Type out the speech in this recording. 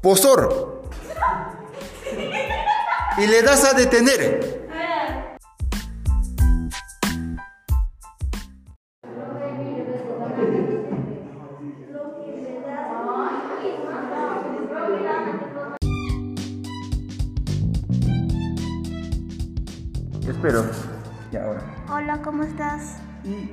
Postor Y le das a detener. Espero. Y ahora. Hola, ¿cómo estás? Y